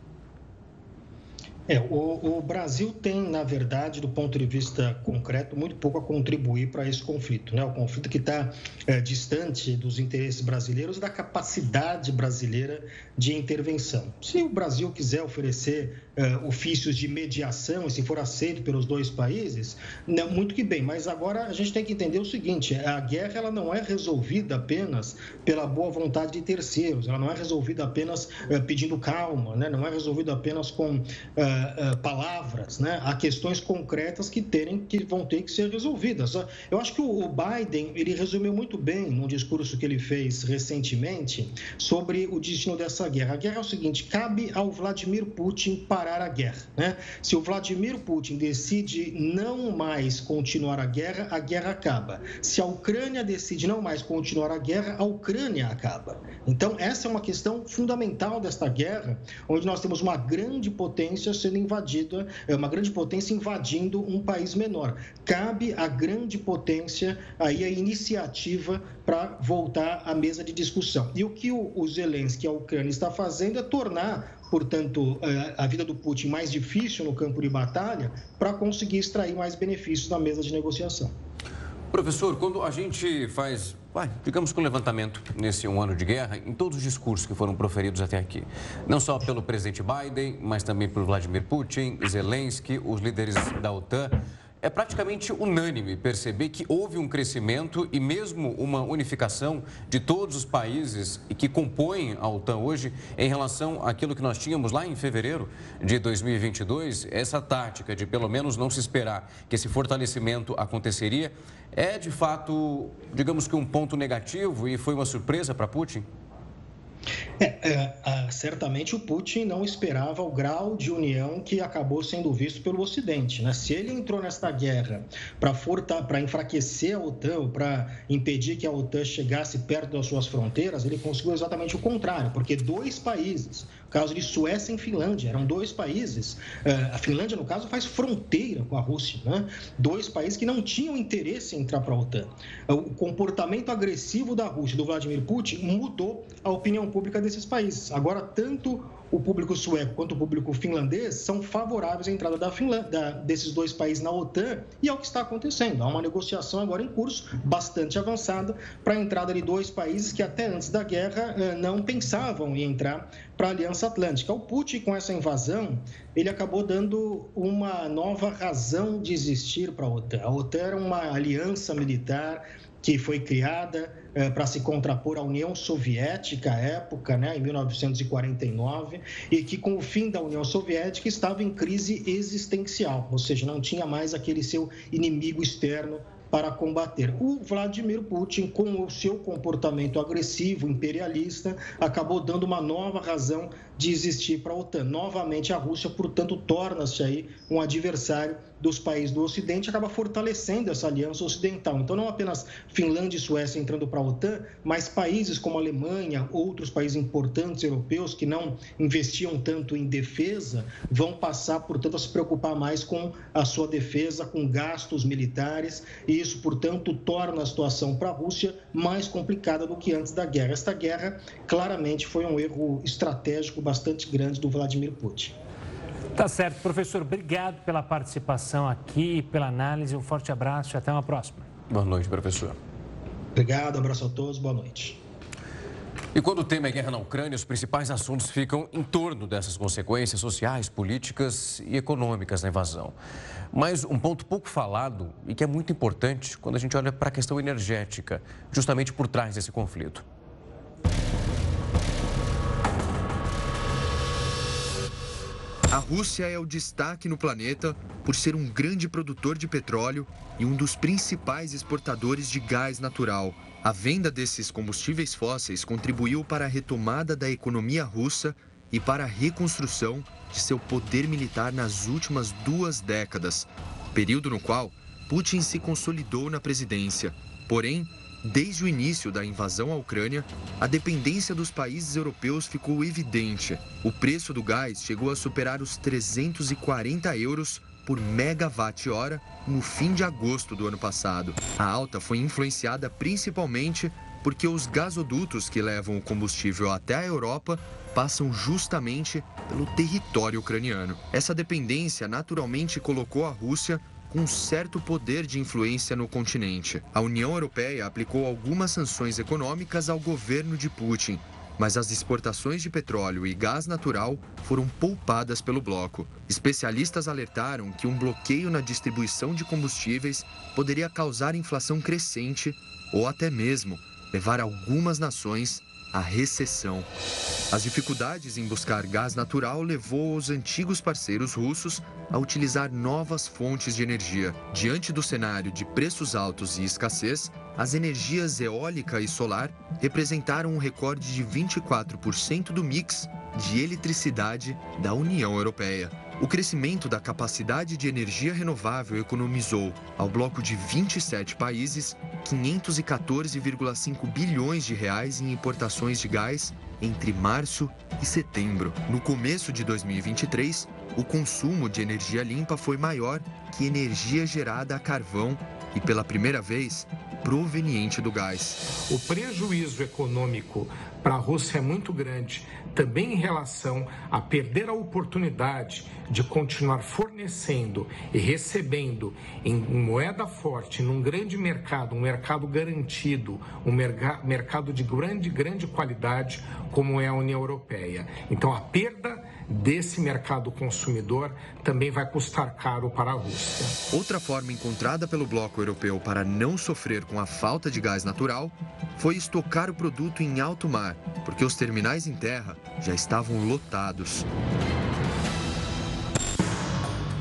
É, o, o, Brasil tem, na verdade, do ponto de vista concreto, muito pouco a contribuir para esse conflito. Né? O conflito que está é, distante dos interesses brasileiros e da capacidade brasileira de intervenção. Se o Brasil quiser oferecer uh, ofícios de mediação, e se for aceito pelos dois países, não, muito que bem. Mas agora a gente tem que entender o seguinte: a guerra ela não é resolvida apenas pela boa vontade de terceiros, ela não é resolvida apenas uh, pedindo calma, né? não é resolvida apenas com uh, palavras. Né? Há questões concretas que, terem, que vão ter que ser resolvidas. Eu acho que o Biden ele resumiu muito bem num discurso que ele fez recentemente sobre o destino dessa guerra. A guerra é o seguinte: cabe ao Vladimir Putin parar a guerra. Né? Se o Vladimir Putin decide não mais continuar a guerra, a guerra acaba. Se a Ucrânia decide não mais continuar a guerra, a Ucrânia acaba. Então, essa é uma questão fundamental desta guerra, onde nós temos uma grande potência sendo invadida, é, uma grande potência invadindo um país menor. Cabe à grande potência aí a iniciativa para voltar à mesa de discussão. E o que o Zelensky, a Ucrânia, está fazendo é tornar, portanto, eh, a vida do Putin mais difícil no campo de batalha para conseguir extrair mais benefícios da mesa de negociação. Professor, quando a gente faz, vai, digamos que um levantamento nesse um ano de guerra, em todos os discursos que foram proferidos até aqui, não só pelo presidente Biden, mas também por Vladimir Putin, Zelensky, os líderes da OTAN, é praticamente unânime perceber que houve um crescimento e mesmo uma unificação de todos os países que compõem a OTAN hoje em relação àquilo que nós tínhamos lá em fevereiro de 2022. Essa tática de pelo menos não se esperar que esse fortalecimento aconteceria é de fato, digamos que um ponto negativo e foi uma surpresa para Putin? É, é, certamente o Putin não esperava o grau de união que acabou sendo visto pelo Ocidente. Né? Se ele entrou nesta guerra para enfraquecer a OTAN, para impedir que a OTAN chegasse perto das suas fronteiras, ele conseguiu exatamente o contrário, porque dois países, caso de Suécia e Finlândia. Eram dois países. É, a Finlândia, no caso, faz fronteira com a Rússia. Né? Dois países que não tinham interesse em entrar para a OTAN. O comportamento agressivo da Rússia, do Vladimir Putin, mudou a opinião pública desses países. Agora, tanto o público sueco quanto o público finlandês são favoráveis à entrada da Finlândia, desses dois países na OTAN e é o que está acontecendo. Há uma negociação agora em curso, bastante avançada, para a entrada de dois países que até antes da guerra eh, não pensavam em entrar para a Aliança Atlântica. O Putin, com essa invasão, ele acabou dando uma nova razão de existir para a OTAN. A OTAN era uma aliança militar que foi criada é, para se contrapor à União Soviética à época, né, em 1949, e que com o fim da União Soviética estava em crise existencial, ou seja, não tinha mais aquele seu inimigo externo para combater. O Vladimir Putin, com o seu comportamento agressivo, imperialista, acabou dando uma nova razão de existir para a OTAN. Novamente, a Rússia, portanto, torna-se aí um adversário dos países do Ocidente acaba fortalecendo essa aliança ocidental. Então, não apenas Finlândia e Suécia entrando para a OTAN, mas países como Alemanha, outros países importantes europeus que não investiam tanto em defesa, vão passar, portanto, a se preocupar mais com a sua defesa, com gastos militares, e isso, portanto, torna a situação para a Rússia mais complicada do que antes da guerra. Esta guerra, claramente, foi um erro estratégico bastante grande do Vladimir Putin. Tá certo, professor. Obrigado pela participação aqui, pela análise. Um forte abraço e até uma próxima. Boa noite, professor. Obrigado, abraço a todos, boa noite. E quando o tema é guerra na Ucrânia, os principais assuntos ficam em torno dessas consequências sociais, políticas e econômicas da invasão. Mas um ponto pouco falado e que é muito importante quando a gente olha para a questão energética, justamente por trás desse conflito. A Rússia é o destaque no planeta por ser um grande produtor de petróleo e um dos principais exportadores de gás natural. A venda desses combustíveis fósseis contribuiu para a retomada da economia russa e para a reconstrução de seu poder militar nas últimas duas décadas, período no qual Putin se consolidou na presidência. Porém, Desde o início da invasão à Ucrânia, a dependência dos países europeus ficou evidente. O preço do gás chegou a superar os 340 euros por megawatt-hora no fim de agosto do ano passado. A alta foi influenciada principalmente porque os gasodutos que levam o combustível até a Europa passam justamente pelo território ucraniano. Essa dependência naturalmente colocou a Rússia com certo poder de influência no continente. A União Europeia aplicou algumas sanções econômicas ao governo de Putin, mas as exportações de petróleo e gás natural foram poupadas pelo bloco. Especialistas alertaram que um bloqueio na distribuição de combustíveis poderia causar inflação crescente ou até mesmo levar algumas nações à recessão. As dificuldades em buscar gás natural levou os antigos parceiros russos a utilizar novas fontes de energia. Diante do cenário de preços altos e escassez, as energias eólica e solar representaram um recorde de 24% do mix de eletricidade da União Europeia. O crescimento da capacidade de energia renovável economizou ao bloco de 27 países 514,5 bilhões de reais em importações de gás entre março e setembro. No começo de 2023, o consumo de energia limpa foi maior que energia gerada a carvão e, pela primeira vez, proveniente do gás. O prejuízo econômico para a Rússia é muito grande, também em relação a perder a oportunidade de continuar fornecendo e recebendo em moeda forte, num grande mercado, um mercado garantido, um mercado de grande, grande qualidade, como é a União Europeia. Então, a perda desse mercado consumidor também vai custar caro para a Rússia. Outra forma encontrada pelo bloco europeu para não sofrer com a falta de gás natural foi estocar o produto em alto mar, porque os terminais em terra já estavam lotados.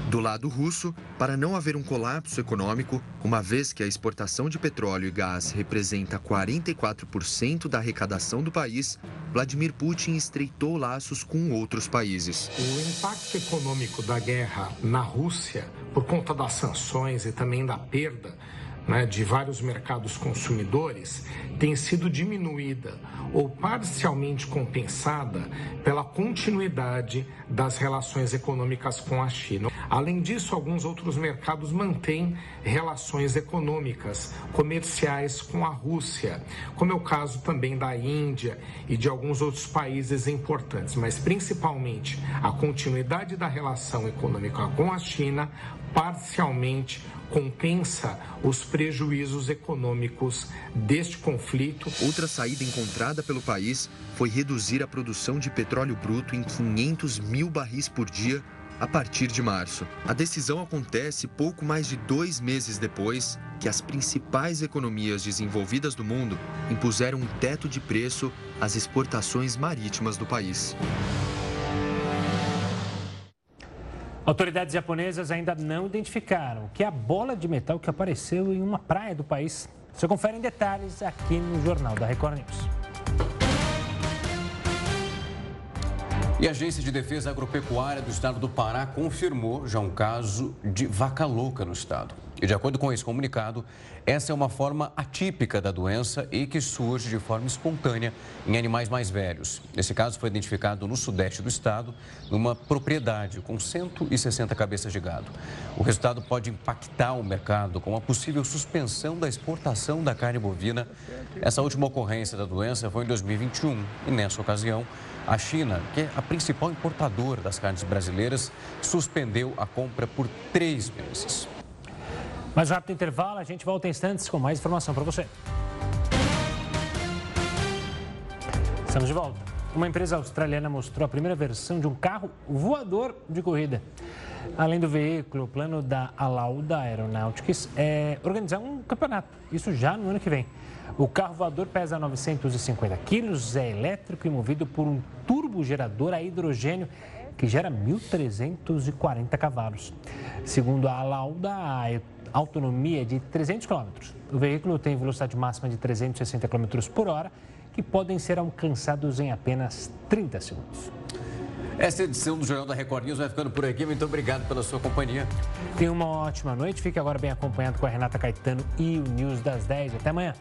Do lado russo, para não haver um colapso econômico, uma vez que a exportação de petróleo e gás representa 44% da arrecadação do país, Vladimir Putin estreitou laços com outros países. O impacto econômico da guerra na Rússia, por conta das sanções e também da perda né, de vários mercados consumidores tem sido diminuída ou parcialmente compensada pela continuidade das relações econômicas com a China. Além disso, alguns outros mercados mantêm relações econômicas, comerciais com a Rússia, como é o caso também da Índia e de alguns outros países importantes, mas principalmente a continuidade da relação econômica com a China parcialmente compensa os prejuízos econômicos deste conflito. Outra saída encontrada pelo país foi reduzir a produção de petróleo bruto em 500 mil barris por dia a partir de março. A decisão acontece pouco mais de dois meses depois que as principais economias desenvolvidas do mundo impuseram um teto de preço às exportações marítimas do país. Autoridades japonesas ainda não identificaram que a bola de metal que apareceu em uma praia do país. Você confere em detalhes aqui no Jornal da Record News. E a Agência de Defesa Agropecuária do Estado do Pará confirmou já um caso de vaca louca no estado. E de acordo com esse comunicado, essa é uma forma atípica da doença e que surge de forma espontânea em animais mais velhos. Esse caso foi identificado no sudeste do estado, numa propriedade com 160 cabeças de gado. O resultado pode impactar o mercado com a possível suspensão da exportação da carne bovina. Essa última ocorrência da doença foi em 2021 e, nessa ocasião, a China, que é a principal importadora das carnes brasileiras, suspendeu a compra por três meses. Mais rápido intervalo, a gente volta em instantes com mais informação para você. Estamos de volta. Uma empresa australiana mostrou a primeira versão de um carro voador de corrida. Além do veículo, o plano da Alauda Aeronautics é organizar um campeonato, isso já no ano que vem. O carro voador pesa 950 quilos, é elétrico e movido por um turbogerador a hidrogênio que gera 1.340 cavalos. Segundo a Lauda, a autonomia é de 300 km. O veículo tem velocidade máxima de 360 km por hora, que podem ser alcançados em apenas 30 segundos. Essa edição do Jornal da Record News vai ficando por aqui. Muito obrigado pela sua companhia. Tenha uma ótima noite. Fique agora bem acompanhado com a Renata Caetano e o News das 10. Até amanhã.